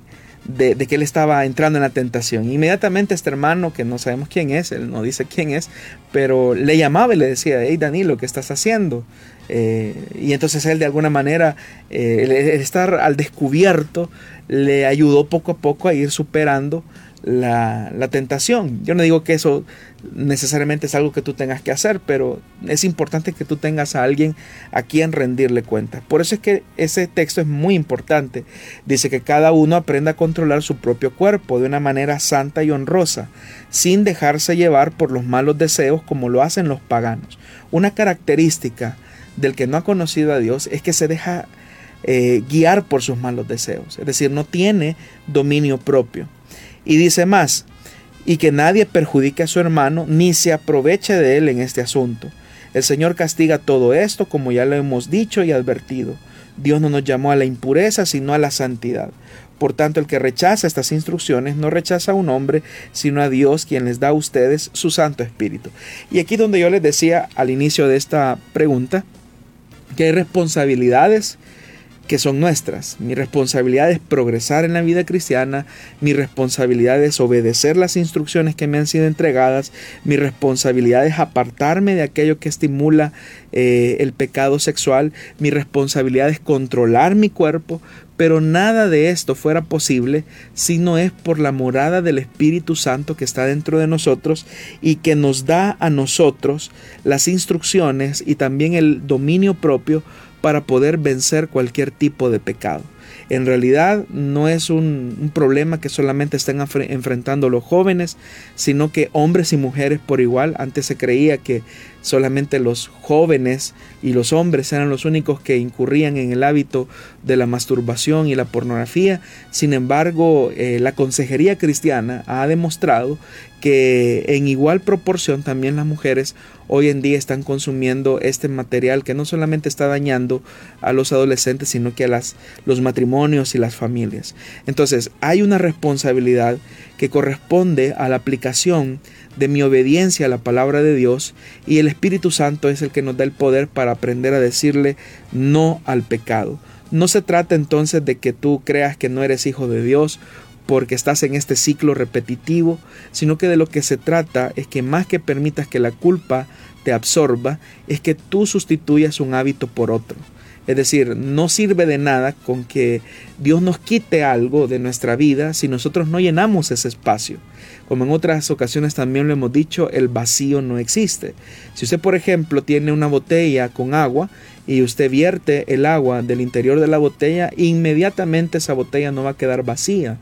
de, que él estaba entrando en la tentación. Inmediatamente este hermano, que no sabemos quién es, él no dice quién es, pero le llamaba y le decía, hey Danilo, ¿qué estás haciendo? Eh, y entonces él de alguna manera, eh, el estar al descubierto, le ayudó poco a poco a ir superando la, tentación. Yo no digo que eso necesariamente es algo que tú tengas que hacer, pero es importante que tú tengas a alguien a quien rendirle cuenta. Por eso es que ese texto es muy importante. Dice que cada uno aprenda a controlar su propio cuerpo de una manera santa y honrosa, sin dejarse llevar por los malos deseos como lo hacen los paganos. Una característica del que no ha conocido a Dios es que se deja eh, guiar por sus malos deseos, es decir, no tiene dominio propio. Y dice más, y que nadie perjudique a su hermano ni se aproveche de él en este asunto. El Señor castiga todo esto, como ya lo hemos dicho y advertido. Dios no nos llamó a la impureza, sino a la santidad. Por tanto, el que rechaza estas instrucciones no rechaza a un hombre, sino a Dios, quien les da a ustedes su Santo Espíritu. Y aquí donde yo les decía al inicio de esta pregunta, que hay responsabilidades que son nuestras. Mi responsabilidad es progresar en la vida cristiana, mi responsabilidad es obedecer las instrucciones que me han sido entregadas, mi responsabilidad es apartarme de aquello que estimula eh, el pecado sexual, mi responsabilidad es controlar mi cuerpo, pero nada de esto fuera posible si no es por la morada del Espíritu Santo que está dentro de nosotros y que nos da a nosotros las instrucciones y también el dominio propio para poder vencer cualquier tipo de pecado. En realidad no es un, problema que solamente estén enfrentando los jóvenes, sino que hombres y mujeres por igual. Antes se creía que solamente los jóvenes y los hombres eran los únicos que incurrían en el hábito de la masturbación y la pornografía. Sin embargo, eh, la consejería cristiana ha demostrado que en igual proporción también las mujeres hoy en día están consumiendo este material que no solamente está dañando a los adolescentes, sino que a las, los matrimonios y las familias. Entonces, hay una responsabilidad que corresponde a la aplicación de mi obediencia a la palabra de Dios y el Espíritu Santo es el que nos da el poder para aprender a decirle no al pecado. No se trata entonces de que tú creas que no eres hijo de Dios porque estás en este ciclo repetitivo, sino que de lo que se trata es que más que permitas que la culpa te absorba, es que tú sustituyas un hábito por otro. Es decir, no sirve de nada con que Dios nos quite algo de nuestra vida si nosotros no llenamos ese espacio. Como en otras ocasiones también lo hemos dicho, el vacío no existe. Si usted, por ejemplo, tiene una botella con agua y usted vierte el agua del interior de la botella, inmediatamente esa botella no va a quedar vacía,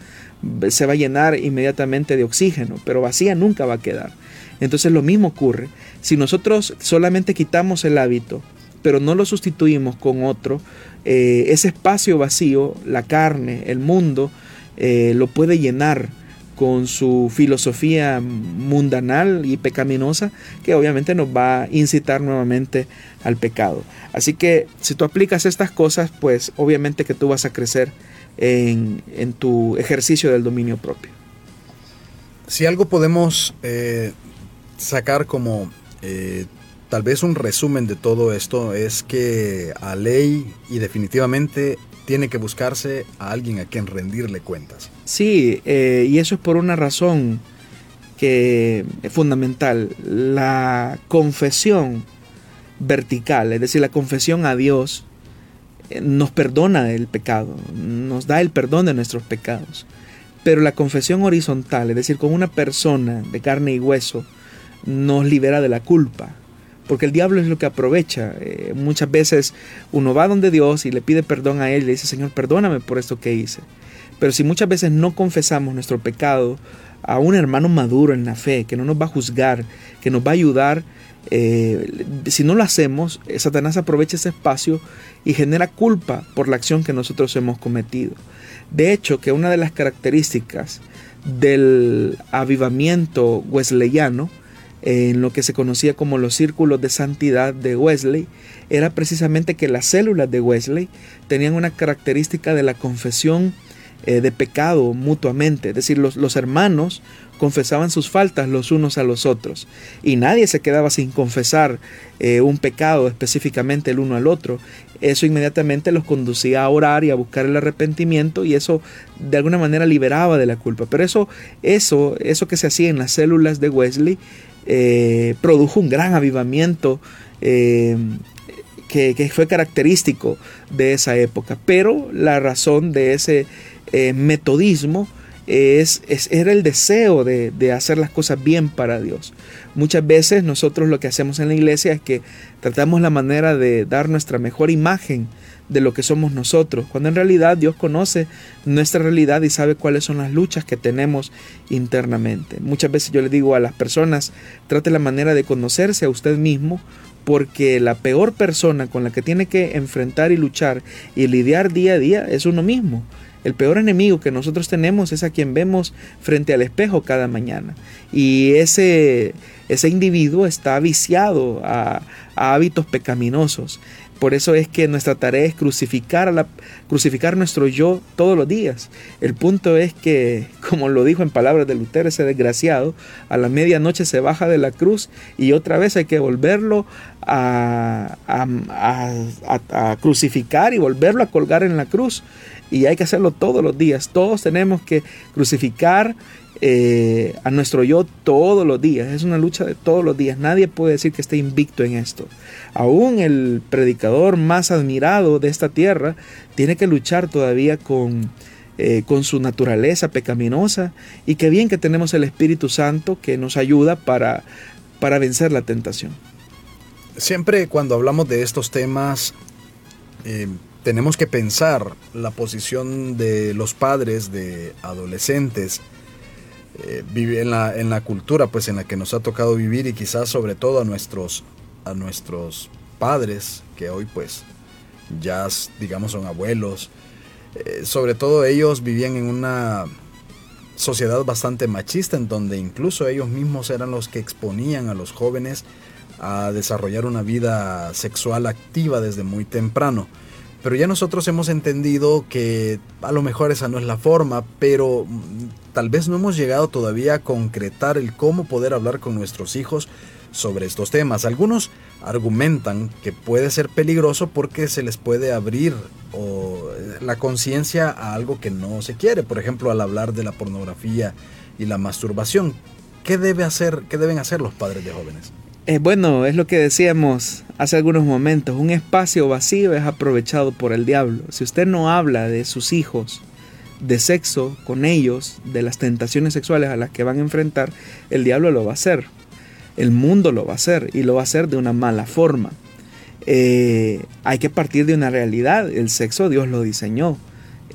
se va a llenar inmediatamente de oxígeno, pero vacía nunca va a quedar. Entonces lo mismo ocurre. Si nosotros solamente quitamos el hábito, pero no lo sustituimos con otro, eh, ese espacio vacío, la carne, el mundo, eh, lo puede llenar con su filosofía mundanal y pecaminosa que obviamente nos va a incitar nuevamente al pecado. Así que si tú aplicas estas cosas, pues obviamente que tú vas a crecer en, tu ejercicio del dominio propio.
Si algo podemos eh, sacar como tal vez un resumen de todo esto es que a ley y definitivamente tiene que buscarse a alguien a quien rendirle cuentas.
Sí, eh, y eso es por una razón que es fundamental. La confesión vertical, es decir, la confesión a Dios, eh, nos perdona el pecado, nos da el perdón de nuestros pecados. Pero la confesión horizontal, es decir, con una persona de carne y hueso, nos libera de la culpa, porque el diablo es lo que aprovecha. Eh, muchas veces uno va donde Dios y le pide perdón a Él y le dice, Señor, perdóname por esto que hice. Pero si muchas veces no confesamos nuestro pecado a un hermano maduro en la fe, que no nos va a juzgar, que nos va a ayudar, eh, si no lo hacemos, eh, Satanás aprovecha ese espacio y genera culpa por la acción que nosotros hemos cometido. De hecho, que una de las características del avivamiento wesleyano en lo que se conocía como los círculos de santidad de Wesley, era precisamente que las células de Wesley tenían una característica de la confesión eh, de pecado mutuamente, es decir, los, los hermanos confesaban sus faltas los unos a los otros y nadie se quedaba sin confesar eh, un pecado específicamente el uno al otro. Eso inmediatamente los conducía a orar y a buscar el arrepentimiento y eso de alguna manera liberaba de la culpa. Pero eso, eso, eso que se hacía en las células de Wesley eh, produjo un gran avivamiento eh, que, fue característico de esa época. Pero la razón de ese eh, metodismo es, era el deseo de, de, hacer las cosas bien para Dios. Muchas veces nosotros lo que hacemos en la iglesia es que tratamos la manera de dar nuestra mejor imagen de lo que somos nosotros, cuando en realidad Dios conoce nuestra realidad y sabe cuáles son las luchas que tenemos internamente. Muchas veces yo le digo a las personas, trate la manera de conocerse a usted mismo, porque la peor persona con la que tiene que enfrentar y luchar y lidiar día a día es uno mismo. El peor enemigo que nosotros tenemos es a quien vemos frente al espejo cada mañana. Y ese, ese individuo está viciado a, a hábitos pecaminosos Por eso es que nuestra tarea es crucificar, a la, crucificar nuestro yo todos los días. El punto es que, (laughs) como lo dijo en palabras de Lutero, ese desgraciado, a la medianoche se baja de la cruz y otra vez hay que volverlo a, a crucificar y volverlo a colgar en la cruz. Y hay que hacerlo todos los días. Todos tenemos que crucificar eh, a nuestro yo todos los días. Es una lucha de todos los días. Nadie puede decir que esté invicto en esto. Aún el predicador más admirado de esta tierra tiene que luchar todavía con, eh, con su naturaleza pecaminosa. Y qué bien que tenemos el Espíritu Santo que nos ayuda para, para vencer la tentación.
Siempre cuando hablamos de estos temas, eh, tenemos que pensar la posición de los padres de adolescentes eh, en la, en la cultura pues en la que nos ha tocado vivir y quizás sobre todo a nuestros, a nuestros padres que hoy pues ya digamos son abuelos. Eh, sobre todo ellos vivían en una sociedad bastante machista en donde incluso ellos mismos eran los que exponían a los jóvenes a desarrollar una vida sexual activa desde muy temprano. Pero ya nosotros hemos entendido que a lo mejor esa no es la forma, pero mm, tal vez no hemos llegado todavía a concretar el cómo poder hablar con nuestros hijos sobre estos temas. Algunos argumentan que puede ser peligroso porque se les puede abrir eh, la conciencia a algo que no se quiere, por ejemplo, al hablar de la pornografía y la masturbación. ¿Qué debe hacer, qué deben hacer los padres de jóvenes?
Eh, bueno, es lo que decíamos hace algunos momentos, un espacio vacío es aprovechado por el diablo. Si usted no habla de sus hijos, de sexo con ellos, de las tentaciones sexuales a las que van a enfrentar, el diablo lo va a hacer. El mundo lo va a hacer y lo va a hacer de una mala forma. Eh, hay que partir de una realidad. El sexo Dios lo diseñó.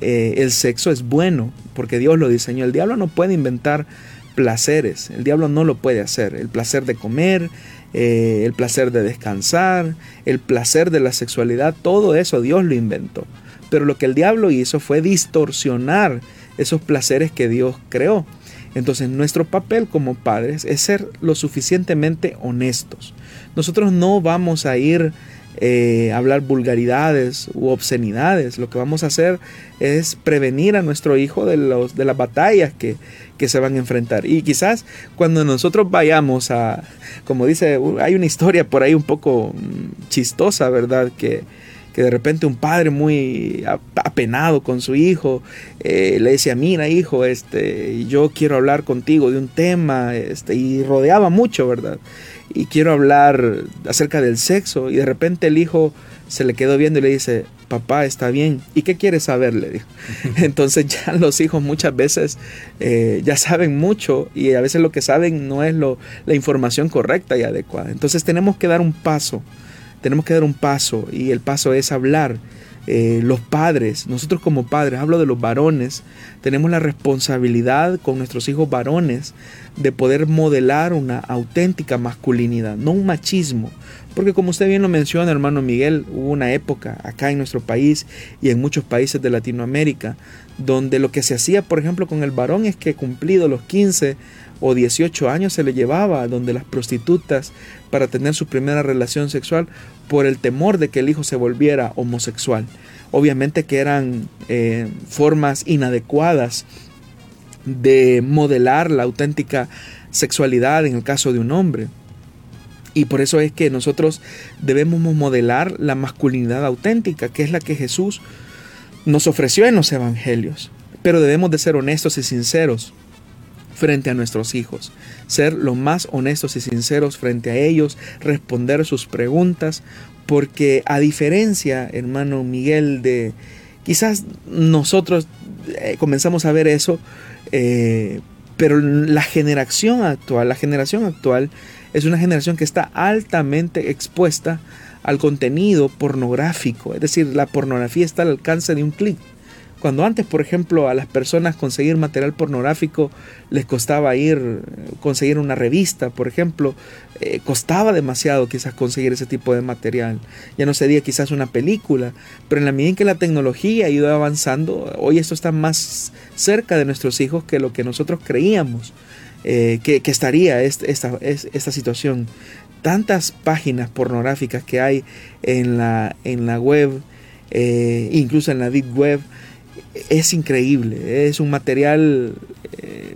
Eh, el sexo es bueno porque Dios lo diseñó. El diablo no puede inventar placeres. El diablo no lo puede hacer. El placer de comer, eh, el placer de descansar, el placer de la sexualidad, todo eso Dios lo inventó. Pero lo que el diablo hizo fue distorsionar esos placeres que Dios creó. Entonces nuestro papel como padres es ser lo suficientemente honestos. Nosotros no vamos a ir eh, hablar vulgaridades u obscenidades. Lo que vamos a hacer es prevenir a nuestro hijo de, los, de las batallas que, que se van a enfrentar. Y quizás cuando nosotros vayamos a, como dice, hay una historia por ahí un poco mm, chistosa, ¿verdad? Que, que de repente un padre muy apenado con su hijo eh, le decía, mira hijo, este, yo quiero hablar contigo de un tema, este, y rodeaba mucho, ¿verdad? Y quiero hablar acerca del sexo, y de repente el hijo se le quedó viendo y le dice, papá, está bien. ¿Y qué quieres saber? Le dijo. (laughs) Entonces ya los hijos muchas veces eh, ya saben mucho y a veces lo que saben no es lo, la información correcta y adecuada. Entonces tenemos que dar un paso, tenemos que dar un paso y el paso es hablar. Eh, los padres, nosotros como padres, hablo de los varones, tenemos la responsabilidad con nuestros hijos varones de poder modelar una auténtica masculinidad, no un machismo, porque como usted bien lo menciona, hermano Miguel, hubo una época acá en nuestro país y en muchos países de Latinoamérica donde lo que se hacía, por ejemplo, con el varón es que cumplido los 15 o 18 años se le llevaba donde las prostitutas para tener su primera relación sexual por el temor de que el hijo se volviera homosexual. Obviamente que eran eh, formas inadecuadas de modelar la auténtica sexualidad en el caso de un hombre. Y por eso es que nosotros debemos modelar la masculinidad auténtica, que es la que Jesús nos ofreció en los evangelios. Pero debemos de ser honestos y sinceros frente a nuestros hijos, ser lo más honestos y sinceros frente a ellos, responder sus preguntas, porque a diferencia, hermano Miguel, de quizás nosotros eh, comenzamos a ver eso, eh, pero la generación actual, la generación actual es una generación que está altamente expuesta al contenido pornográfico, es decir, la pornografía está al alcance de un clic. Cuando antes, por ejemplo, a las personas conseguir material pornográfico les costaba ir, conseguir una revista, por ejemplo, eh, costaba demasiado quizás conseguir ese tipo de material. Ya no sería quizás una película, pero en la medida en que la tecnología ha ido avanzando, hoy esto está más cerca de nuestros hijos que lo que nosotros creíamos. Eh, que, estaría esta, esta situación. tantas páginas pornográficas que hay en la, en la web, eh, incluso en la deep web, es increíble. Es un material eh,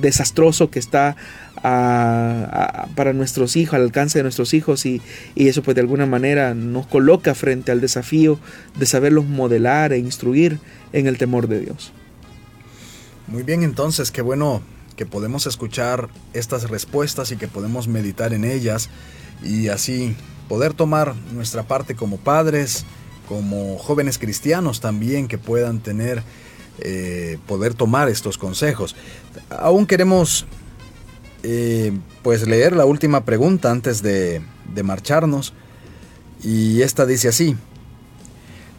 desastroso que está para nuestros hijos, al alcance de nuestros hijos y, y, eso pues de alguna manera nos coloca frente al desafío de saberlos modelar e instruir en el temor de Dios.
Muy bien, entonces, qué bueno que podemos escuchar estas respuestas y que podemos meditar en ellas y así poder tomar nuestra parte como padres, como jóvenes cristianos también que puedan tener, eh, poder tomar estos consejos. Aún queremos eh, pues leer la última pregunta antes de, de marcharnos y esta dice así,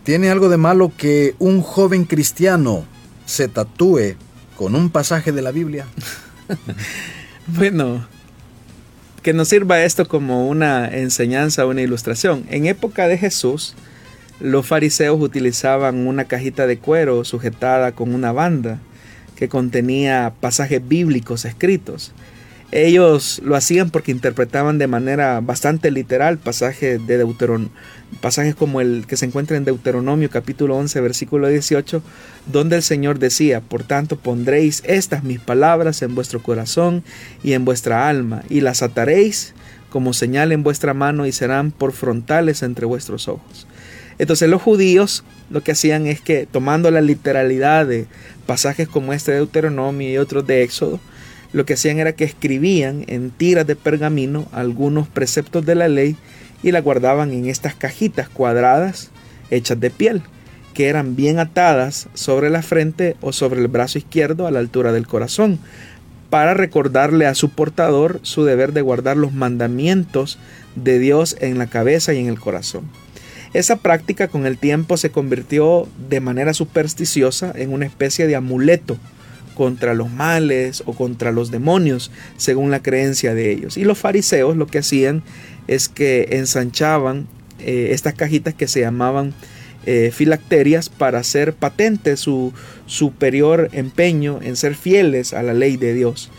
¿tiene algo de malo que un joven cristiano se tatúe con un pasaje de la Biblia? (laughs)
bueno, que nos sirva esto como una enseñanza, una ilustración. En época de Jesús, los fariseos utilizaban una cajita de cuero sujetada con una banda que contenía pasajes bíblicos escritos. Ellos lo hacían porque interpretaban de manera bastante literal pasajes de Deuteron pasajes como el que se encuentra en Deuteronomio capítulo 11 versículo 18, donde el Señor decía, por tanto pondréis estas mis palabras en vuestro corazón y en vuestra alma, y las ataréis como señal en vuestra mano y serán por frontales entre vuestros ojos. Entonces los judíos lo que hacían es que tomando la literalidad de pasajes como este de Deuteronomio y otros de Éxodo, lo que hacían era que escribían en tiras de pergamino algunos preceptos de la ley y la guardaban en estas cajitas cuadradas hechas de piel, que eran bien atadas sobre la frente o sobre el brazo izquierdo a la altura del corazón, para recordarle a su portador su deber de guardar los mandamientos de Dios en la cabeza y en el corazón. Esa práctica con el tiempo se convirtió de manera supersticiosa en una especie de amuleto contra los males o contra los demonios, según la creencia de ellos. Y los fariseos lo que hacían es que ensanchaban eh, estas cajitas que se llamaban eh, filacterias para hacer patente su superior empeño en ser fieles a la ley de Dios.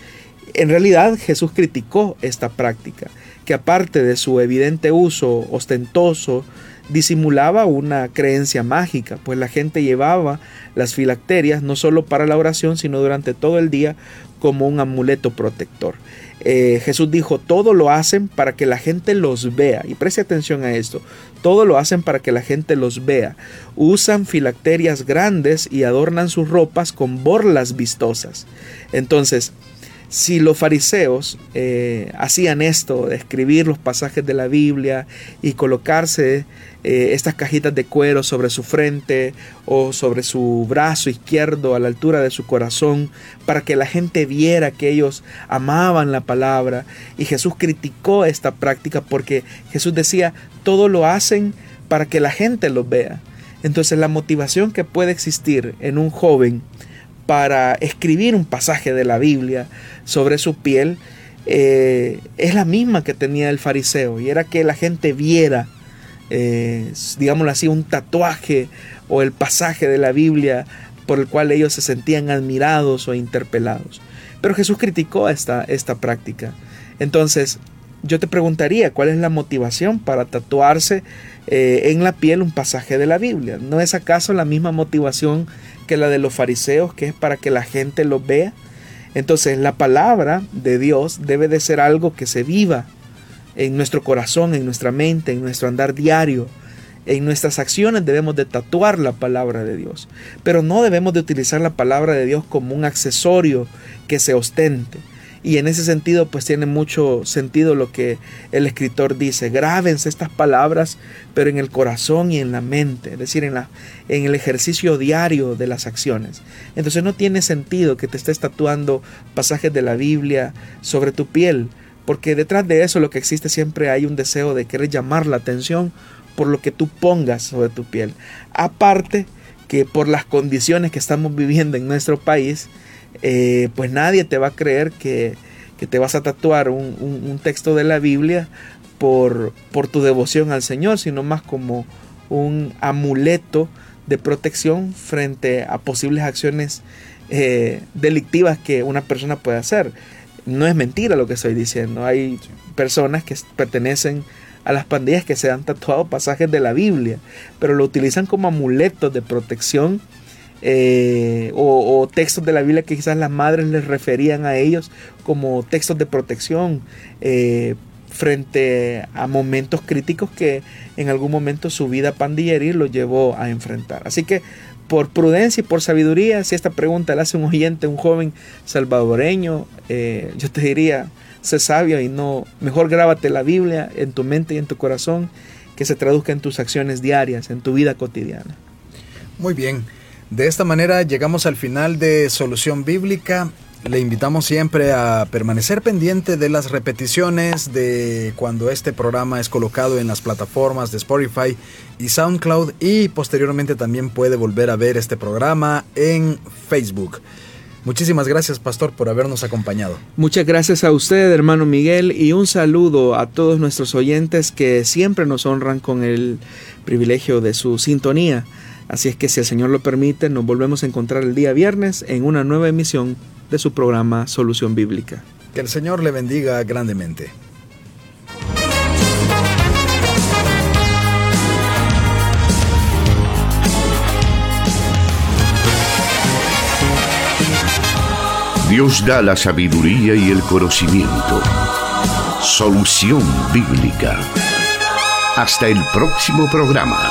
En realidad Jesús criticó esta práctica, que aparte de su evidente uso ostentoso, disimulaba una creencia mágica, pues la gente llevaba las filacterias no solo para la oración, sino durante todo el día como un amuleto protector. Eh, Jesús dijo, todo lo hacen para que la gente los vea. Y preste atención a esto. Todo lo hacen para que la gente los vea. Usan filacterias grandes y adornan sus ropas con borlas vistosas. Entonces, si los fariseos eh, hacían esto, de escribir los pasajes de la Biblia y colocarse eh, estas cajitas de cuero sobre su frente o sobre su brazo izquierdo a la altura de su corazón, para que la gente viera que ellos amaban la palabra, y Jesús criticó esta práctica porque Jesús decía, todo lo hacen para que la gente los vea. Entonces la motivación que puede existir en un joven para escribir un pasaje de la Biblia sobre su piel eh, es la misma que tenía el fariseo y era que la gente viera, eh, digámoslo así, un tatuaje o el pasaje de la Biblia por el cual ellos se sentían admirados o interpelados. Pero Jesús criticó esta, esta práctica. Entonces, yo te preguntaría, ¿cuál es la motivación para tatuarse eh, en la piel un pasaje de la Biblia? ¿No es acaso la misma motivación que la de los fariseos, que es para que la gente lo vea. Entonces la palabra de Dios debe de ser algo que se viva en nuestro corazón, en nuestra mente, en nuestro andar diario. En nuestras acciones debemos de tatuar la palabra de Dios, pero no debemos de utilizar la palabra de Dios como un accesorio que se ostente. Y en ese sentido, pues tiene mucho sentido lo que el escritor dice. Grábense estas palabras, pero en el corazón y en la mente, es decir, en, la, en el ejercicio diario de las acciones. Entonces no tiene sentido que te estés tatuando pasajes de la Biblia sobre tu piel, porque detrás de eso lo que existe siempre hay un deseo de querer llamar la atención por lo que tú pongas sobre tu piel. Aparte que por las condiciones que estamos viviendo en nuestro país, eh, pues nadie te va a creer que, te vas a tatuar un, texto de la Biblia por, por, tu devoción al Señor, sino más como un amuleto de protección frente a posibles acciones eh, delictivas que una persona puede hacer. No es mentira lo que estoy diciendo. Hay personas que pertenecen a las pandillas que se han tatuado pasajes de la Biblia, pero lo utilizan como amuletos de protección eh, o, textos de la Biblia que quizás las madres les referían a ellos como textos de protección eh, frente a momentos críticos que en algún momento su vida pandilleril lo llevó a enfrentar. Así que por prudencia y por sabiduría, si esta pregunta la hace un oyente, un joven salvadoreño, eh, yo te diría, sé sabio y no, mejor grábate la Biblia en tu mente y en tu corazón, que se traduzca en tus acciones diarias, en tu vida cotidiana.
Muy bien, de esta manera llegamos al final de Solución Bíblica. Le invitamos siempre a permanecer pendiente de las repeticiones de cuando este programa es colocado en las plataformas de Spotify y SoundCloud y posteriormente también puede volver a ver este programa en Facebook. Muchísimas gracias, Pastor, por habernos acompañado.
Muchas gracias a usted, hermano Miguel, y un saludo a todos nuestros oyentes que siempre nos honran con el privilegio de su sintonía. Así es que si el Señor lo permite, nos volvemos a encontrar el día viernes en una nueva emisión de su programa Solución Bíblica.
Que el Señor le bendiga grandemente.
Dios da la sabiduría y el conocimiento. Solución Bíblica. Hasta el próximo programa.